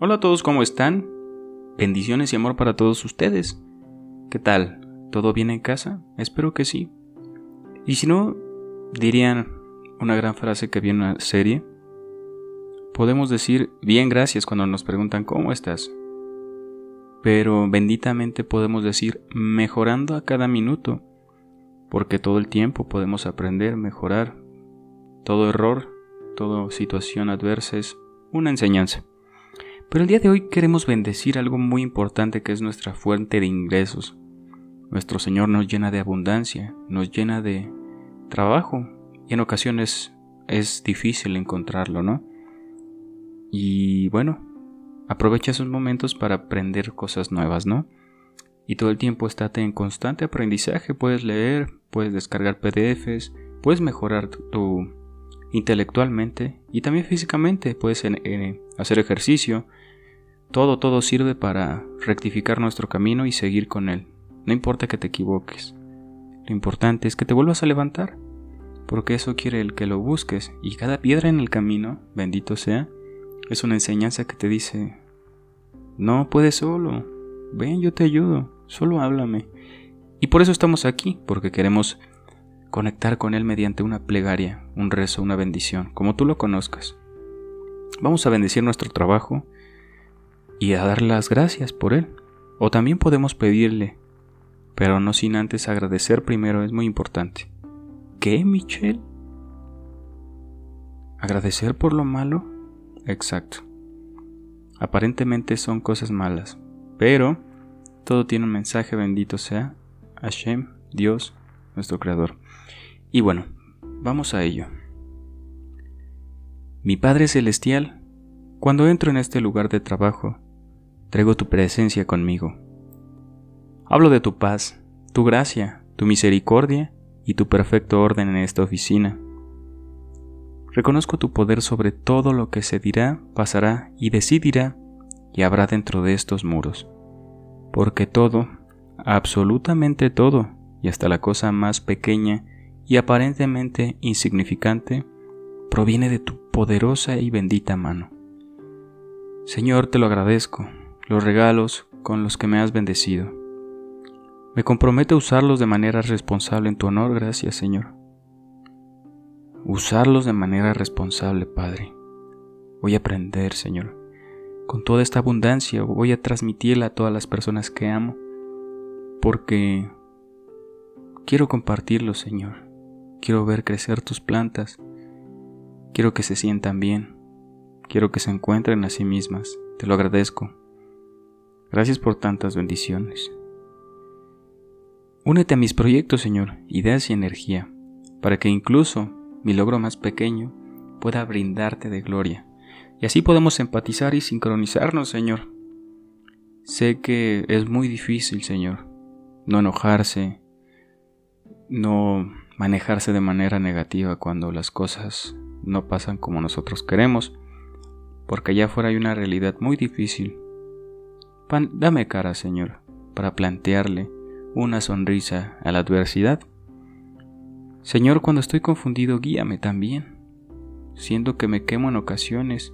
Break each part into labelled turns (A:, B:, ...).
A: Hola a todos, ¿cómo están? Bendiciones y amor para todos ustedes. ¿Qué tal? ¿Todo bien en casa? Espero que sí. Y si no, dirían una gran frase que vi en una serie. Podemos decir bien gracias cuando nos preguntan ¿cómo estás? Pero benditamente podemos decir mejorando a cada minuto, porque todo el tiempo podemos aprender, mejorar. Todo error, toda situación adversa es una enseñanza. Pero el día de hoy queremos bendecir algo muy importante que es nuestra fuente de ingresos. Nuestro Señor nos llena de abundancia, nos llena de trabajo y en ocasiones es difícil encontrarlo, ¿no? Y bueno, aprovecha esos momentos para aprender cosas nuevas, ¿no? Y todo el tiempo estate en constante aprendizaje, puedes leer, puedes descargar PDFs, puedes mejorar tu, intelectualmente y también físicamente, puedes hacer ejercicio. Todo, todo sirve para rectificar nuestro camino y seguir con él. No importa que te equivoques. Lo importante es que te vuelvas a levantar, porque eso quiere el que lo busques y cada piedra en el camino, bendito sea, es una enseñanza que te dice, no puedes solo, ven, yo te ayudo, solo háblame. Y por eso estamos aquí, porque queremos conectar con Él mediante una plegaria, un rezo, una bendición, como tú lo conozcas. Vamos a bendecir nuestro trabajo y a dar las gracias por Él. O también podemos pedirle, pero no sin antes agradecer primero, es muy importante. ¿Qué, Michelle? ¿Agradecer por lo malo? Exacto. Aparentemente son cosas malas, pero todo tiene un mensaje bendito sea Hashem, Dios, nuestro Creador. Y bueno, vamos a ello. Mi Padre Celestial, cuando entro en este lugar de trabajo, traigo tu presencia conmigo. Hablo de tu paz, tu gracia, tu misericordia y tu perfecto orden en esta oficina. Reconozco tu poder sobre todo lo que se dirá, pasará y decidirá y habrá dentro de estos muros. Porque todo, absolutamente todo, y hasta la cosa más pequeña y aparentemente insignificante, proviene de tu poderosa y bendita mano. Señor, te lo agradezco, los regalos con los que me has bendecido. Me comprometo a usarlos de manera responsable en tu honor, gracias Señor. Usarlos de manera responsable, Padre. Voy a aprender, Señor. Con toda esta abundancia voy a transmitirla a todas las personas que amo, porque Quiero compartirlo, Señor. Quiero ver crecer tus plantas. Quiero que se sientan bien. Quiero que se encuentren a sí mismas. Te lo agradezco. Gracias por tantas bendiciones. Únete a mis proyectos, Señor, ideas y energía, para que incluso mi logro más pequeño pueda brindarte de gloria. Y así podemos empatizar y sincronizarnos, Señor. Sé que es muy difícil, Señor, no enojarse, no manejarse de manera negativa cuando las cosas no pasan como nosotros queremos, porque allá afuera hay una realidad muy difícil. Dame cara, Señor, para plantearle una sonrisa a la adversidad. Señor, cuando estoy confundido, guíame también. Siendo que me quemo en ocasiones,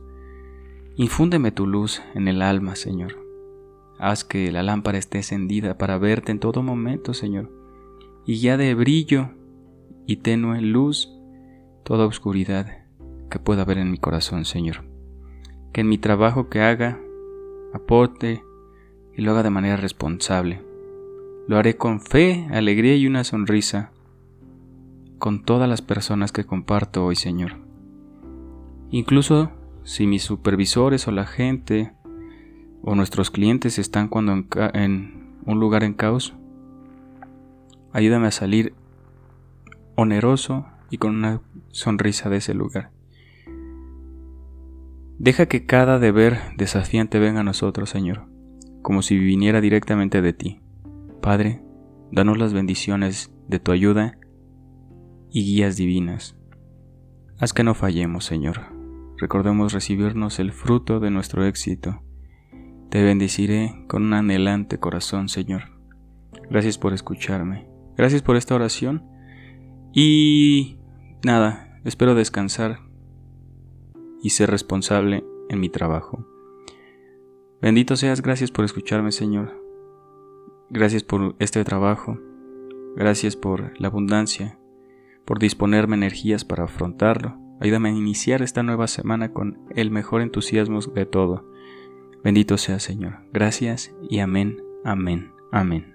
A: infúndeme tu luz en el alma, Señor. Haz que la lámpara esté encendida para verte en todo momento, Señor y ya de brillo y tenue luz toda oscuridad que pueda haber en mi corazón, Señor. Que en mi trabajo que haga aporte y lo haga de manera responsable. Lo haré con fe, alegría y una sonrisa con todas las personas que comparto hoy, Señor. Incluso si mis supervisores o la gente o nuestros clientes están cuando en, en un lugar en caos, Ayúdame a salir oneroso y con una sonrisa de ese lugar. Deja que cada deber desafiante venga a nosotros, Señor, como si viniera directamente de ti. Padre, danos las bendiciones de tu ayuda y guías divinas. Haz que no fallemos, Señor. Recordemos recibirnos el fruto de nuestro éxito. Te bendeciré con un anhelante corazón, Señor. Gracias por escucharme. Gracias por esta oración. Y nada, espero descansar y ser responsable en mi trabajo. Bendito seas, gracias por escucharme, Señor. Gracias por este trabajo. Gracias por la abundancia, por disponerme energías para afrontarlo. Ayúdame a iniciar esta nueva semana con el mejor entusiasmo de todo. Bendito sea, Señor. Gracias y amén, amén, amén.